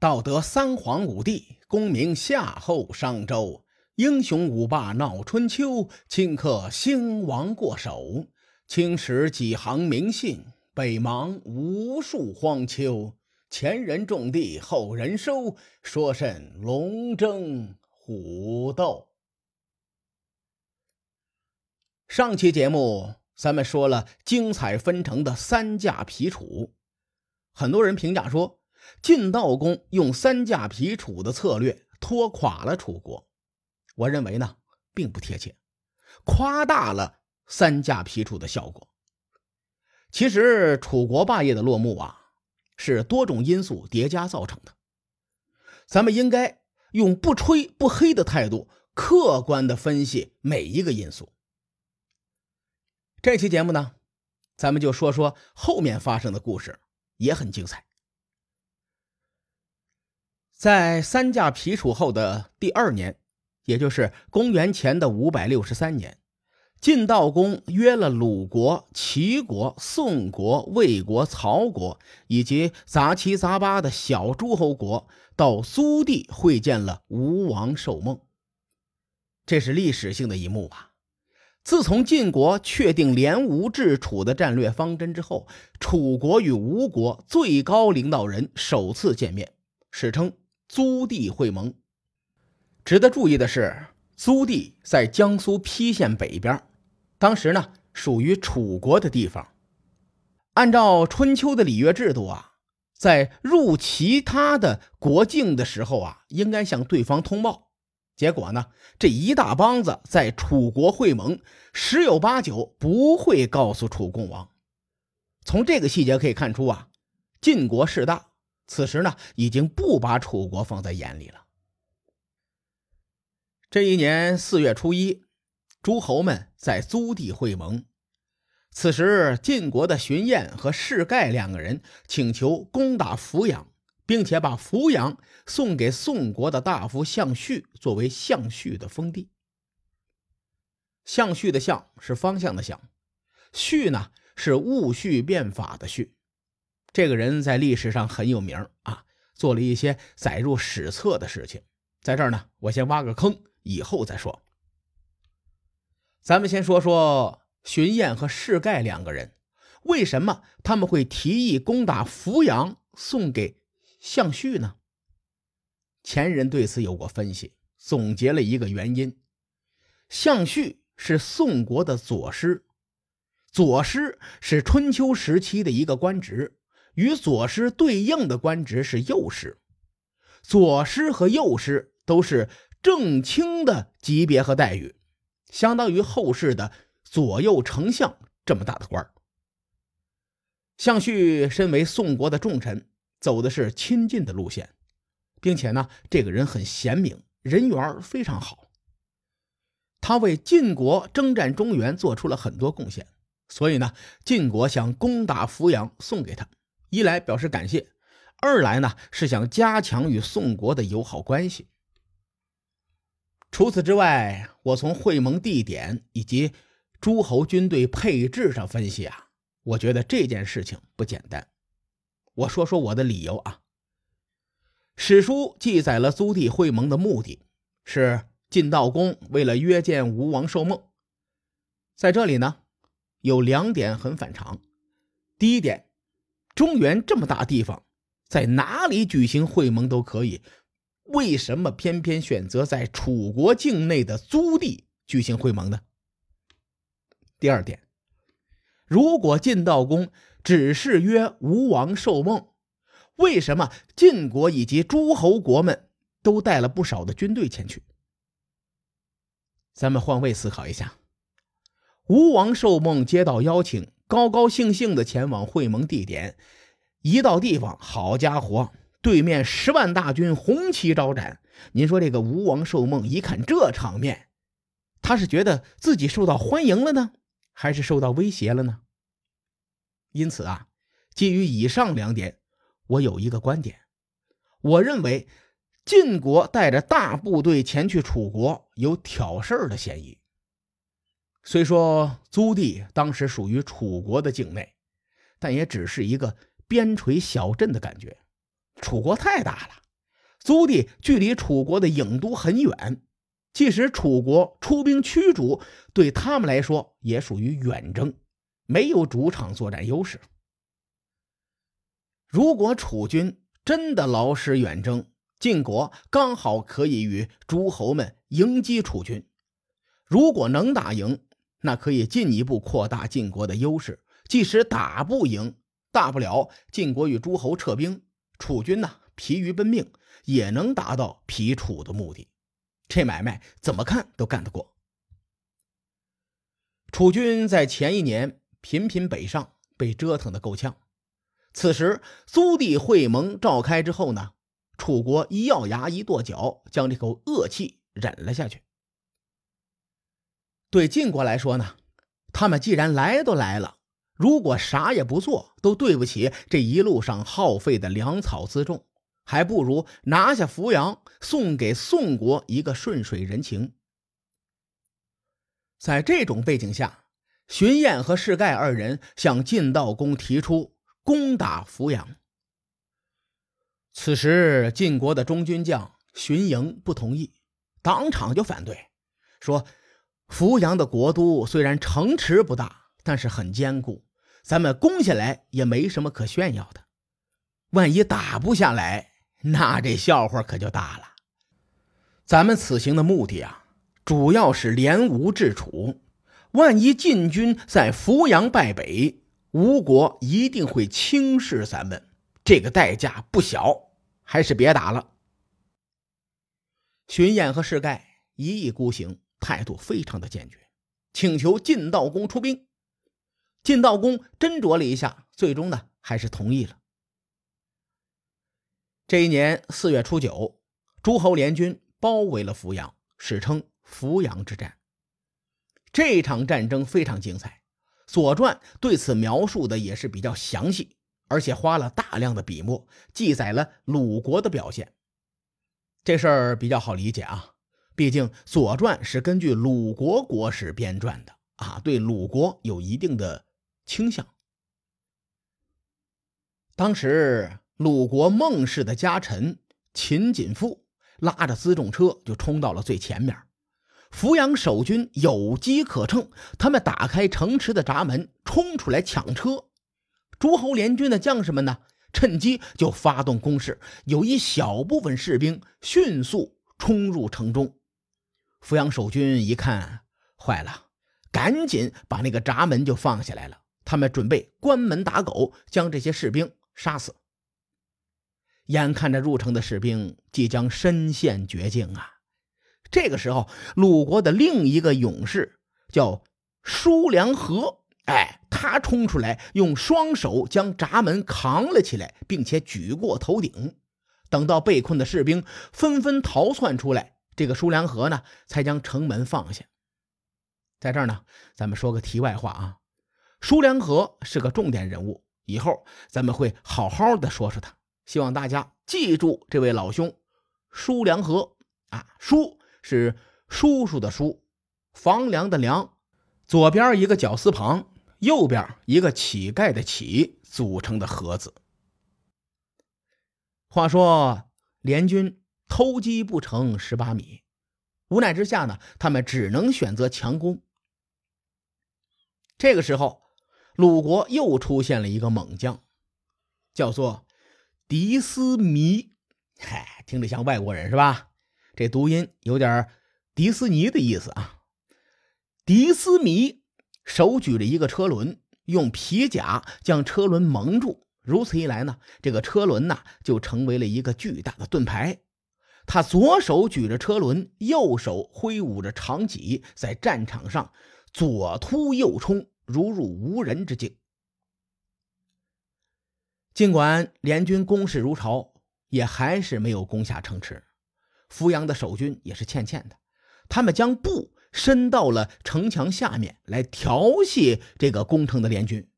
道德三皇五帝，功名夏后商周，英雄五霸闹春秋，顷刻兴亡过手。青史几行名姓，北邙无数荒丘。前人种地，后人收，说甚龙争虎斗？上期节目咱们说了精彩纷呈的三驾皮楚，很多人评价说晋悼公用三驾皮楚的策略拖垮了楚国。我认为呢，并不贴切，夸大了三驾皮楚的效果。其实楚国霸业的落幕啊。是多种因素叠加造成的，咱们应该用不吹不黑的态度，客观的分析每一个因素。这期节目呢，咱们就说说后面发生的故事，也很精彩。在三驾皮楚后的第二年，也就是公元前的五百六十三年。晋悼公约了鲁国、齐国、宋国、魏国、曹国以及杂七杂八的小诸侯国到苏地会见了吴王寿梦。这是历史性的一幕啊！自从晋国确定联吴制楚的战略方针之后，楚国与吴国最高领导人首次见面，史称租地会盟。值得注意的是，租地在江苏邳县北边。当时呢，属于楚国的地方，按照春秋的礼乐制度啊，在入其他的国境的时候啊，应该向对方通报。结果呢，这一大帮子在楚国会盟，十有八九不会告诉楚共王。从这个细节可以看出啊，晋国势大，此时呢，已经不把楚国放在眼里了。这一年四月初一。诸侯们在租地会盟，此时晋国的荀偃和士盖两个人请求攻打扶阳，并且把扶阳送给宋国的大夫项绪作为项绪的封地。项绪的项是方向的项，绪呢是戊戌变法的戌。这个人在历史上很有名啊，做了一些载入史册的事情。在这儿呢，我先挖个坑，以后再说。咱们先说说荀偃和士盖两个人，为什么他们会提议攻打扶阳，送给项绪呢？前人对此有过分析，总结了一个原因：项绪是宋国的左师，左师是春秋时期的一个官职，与左师对应的官职是右师，左师和右师都是正卿的级别和待遇。相当于后世的左右丞相这么大的官儿。项绪身为宋国的重臣，走的是亲近的路线，并且呢，这个人很贤明，人缘非常好。他为晋国征战中原做出了很多贡献，所以呢，晋国想攻打扶阳送给他，一来表示感谢，二来呢是想加强与宋国的友好关系。除此之外，我从会盟地点以及诸侯军队配置上分析啊，我觉得这件事情不简单。我说说我的理由啊。史书记载了租地会盟的目的是晋悼公为了约见吴王寿梦，在这里呢有两点很反常。第一点，中原这么大地方，在哪里举行会盟都可以。为什么偏偏选择在楚国境内的租地举行会盟呢？第二点，如果晋悼公只是约吴王寿梦，为什么晋国以及诸侯国们都带了不少的军队前去？咱们换位思考一下，吴王寿梦接到邀请，高高兴兴的前往会盟地点，一到地方，好家伙！对面十万大军红旗招展，您说这个吴王寿梦一看这场面，他是觉得自己受到欢迎了呢，还是受到威胁了呢？因此啊，基于以上两点，我有一个观点，我认为晋国带着大部队前去楚国有挑事儿的嫌疑。虽说租地当时属于楚国的境内，但也只是一个边陲小镇的感觉。楚国太大了，租地距离楚国的郢都很远，即使楚国出兵驱逐，对他们来说也属于远征，没有主场作战优势。如果楚军真的劳师远征，晋国刚好可以与诸侯们迎击楚军。如果能打赢，那可以进一步扩大晋国的优势。即使打不赢，大不了晋国与诸侯撤兵，楚军呢疲于奔命，也能达到疲楚的目的。这买卖怎么看都干得过。楚军在前一年频频北上，被折腾得够呛。此时苏地会盟召开之后呢，楚国一咬牙一跺脚，将这口恶气忍了下去。对晋国来说呢，他们既然来都来了，如果啥也不做，都对不起这一路上耗费的粮草辎重，还不如拿下扶阳，送给宋国一个顺水人情。在这种背景下，荀偃和士盖二人向晋悼公提出。攻打扶阳。此时，晋国的中军将荀盈不同意，当场就反对，说：“扶阳的国都虽然城池不大，但是很坚固，咱们攻下来也没什么可炫耀的。万一打不下来，那这笑话可就大了。咱们此行的目的啊，主要是联吴制楚。万一晋军在扶阳败北，吴国一定会轻视咱们，这个代价不小，还是别打了。荀偃和士盖一意孤行，态度非常的坚决，请求晋悼公出兵。晋悼公斟酌了一下，最终呢还是同意了。这一年四月初九，诸侯联军包围了扶阳，史称扶阳之战。这场战争非常精彩。《左传》对此描述的也是比较详细，而且花了大量的笔墨，记载了鲁国的表现。这事儿比较好理解啊，毕竟《左传》是根据鲁国国史编撰的啊，对鲁国有一定的倾向。当时鲁国孟氏的家臣秦锦父拉着辎重车就冲到了最前面。扶阳守军有机可乘，他们打开城池的闸门，冲出来抢车。诸侯联军的将士们呢，趁机就发动攻势，有一小部分士兵迅速冲入城中。扶阳守军一看，坏了，赶紧把那个闸门就放下来了。他们准备关门打狗，将这些士兵杀死。眼看着入城的士兵即将身陷绝境啊！这个时候，鲁国的另一个勇士叫叔良和，哎，他冲出来，用双手将闸门扛了起来，并且举过头顶。等到被困的士兵纷纷逃窜出来，这个叔良和呢，才将城门放下。在这儿呢，咱们说个题外话啊，叔良和是个重点人物，以后咱们会好好的说说他。希望大家记住这位老兄，叔良和啊，叔。是叔叔的叔，房梁的梁，左边一个绞丝旁，右边一个乞丐的乞组成的盒子。话说联军偷鸡不成蚀把米，无奈之下呢，他们只能选择强攻。这个时候，鲁国又出现了一个猛将，叫做迪斯尼。嗨，听着像外国人是吧？这读音有点迪斯尼的意思啊！迪斯尼手举着一个车轮，用皮甲将车轮蒙住。如此一来呢，这个车轮呐就成为了一个巨大的盾牌。他左手举着车轮，右手挥舞着长戟，在战场上左突右冲，如入无人之境。尽管联军攻势如潮，也还是没有攻下城池。扶阳的守军也是欠欠的，他们将布伸到了城墙下面来调戏这个攻城的联军。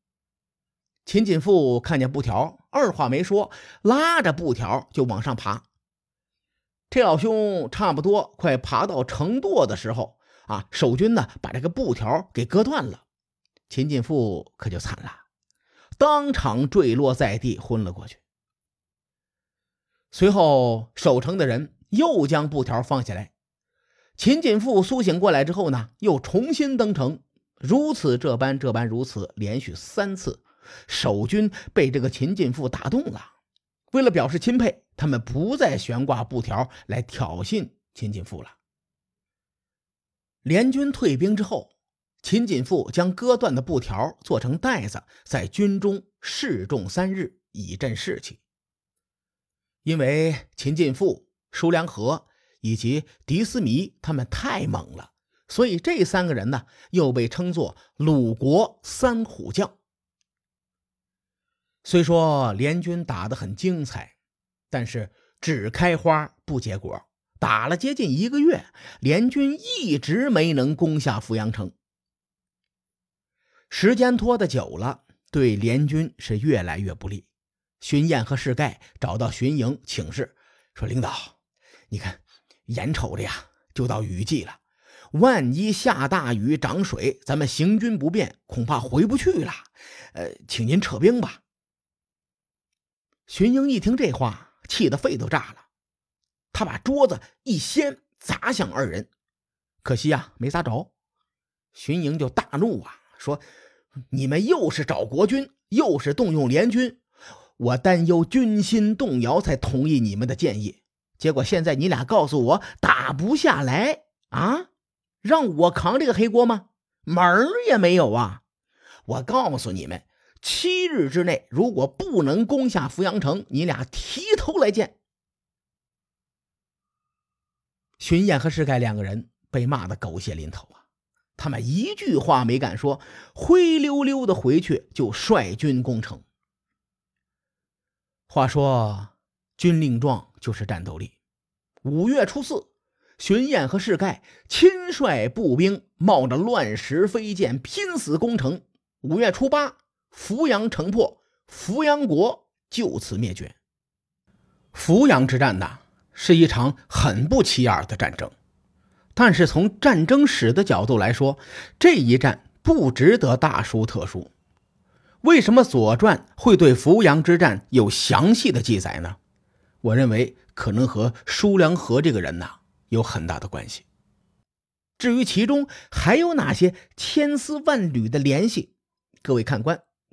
秦锦富看见布条，二话没说，拉着布条就往上爬。这老兄差不多快爬到城垛的时候，啊，守军呢把这个布条给割断了，秦锦富可就惨了，当场坠落在地，昏了过去。随后，守城的人又将布条放下来。秦锦富苏醒过来之后呢，又重新登城，如此这般这般如此，连续三次，守军被这个秦锦富打动了。为了表示钦佩，他们不再悬挂布条来挑衅秦锦富了。联军退兵之后，秦锦富将割断的布条做成袋子，在军中示众三日，以振士气。因为秦锦富、舒良和以及狄斯弥他们太猛了，所以这三个人呢又被称作鲁国三虎将。虽说联军打得很精彩，但是只开花不结果，打了接近一个月，联军一直没能攻下阜阳城。时间拖得久了，对联军是越来越不利。荀燕和世盖找到荀盈请示，说：“领导，你看，眼瞅着呀，就到雨季了，万一下大雨涨水，咱们行军不便，恐怕回不去了。呃，请您撤兵吧。”荀盈一听这话，气得肺都炸了，他把桌子一掀，砸向二人，可惜呀，没砸着。荀盈就大怒啊，说：“你们又是找国军，又是动用联军。”我担忧军心动摇，才同意你们的建议。结果现在你俩告诉我打不下来啊，让我扛这个黑锅吗？门儿也没有啊！我告诉你们，七日之内如果不能攻下阜阳城，你俩提头来见。荀燕和石盖两个人被骂得狗血淋头啊，他们一句话没敢说，灰溜溜的回去就率军攻城。话说，军令状就是战斗力。五月初四，荀燕和世盖亲率步兵，冒着乱石飞溅，拼死攻城。五月初八，扶阳城破，扶阳国就此灭绝。扶阳之战呐，是一场很不起眼的战争，但是从战争史的角度来说，这一战不值得大书特书。为什么《左传》会对扶阳之战有详细的记载呢？我认为可能和舒良和这个人呐有很大的关系。至于其中还有哪些千丝万缕的联系，各位看官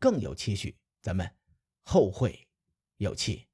更有期许。咱们后会有期。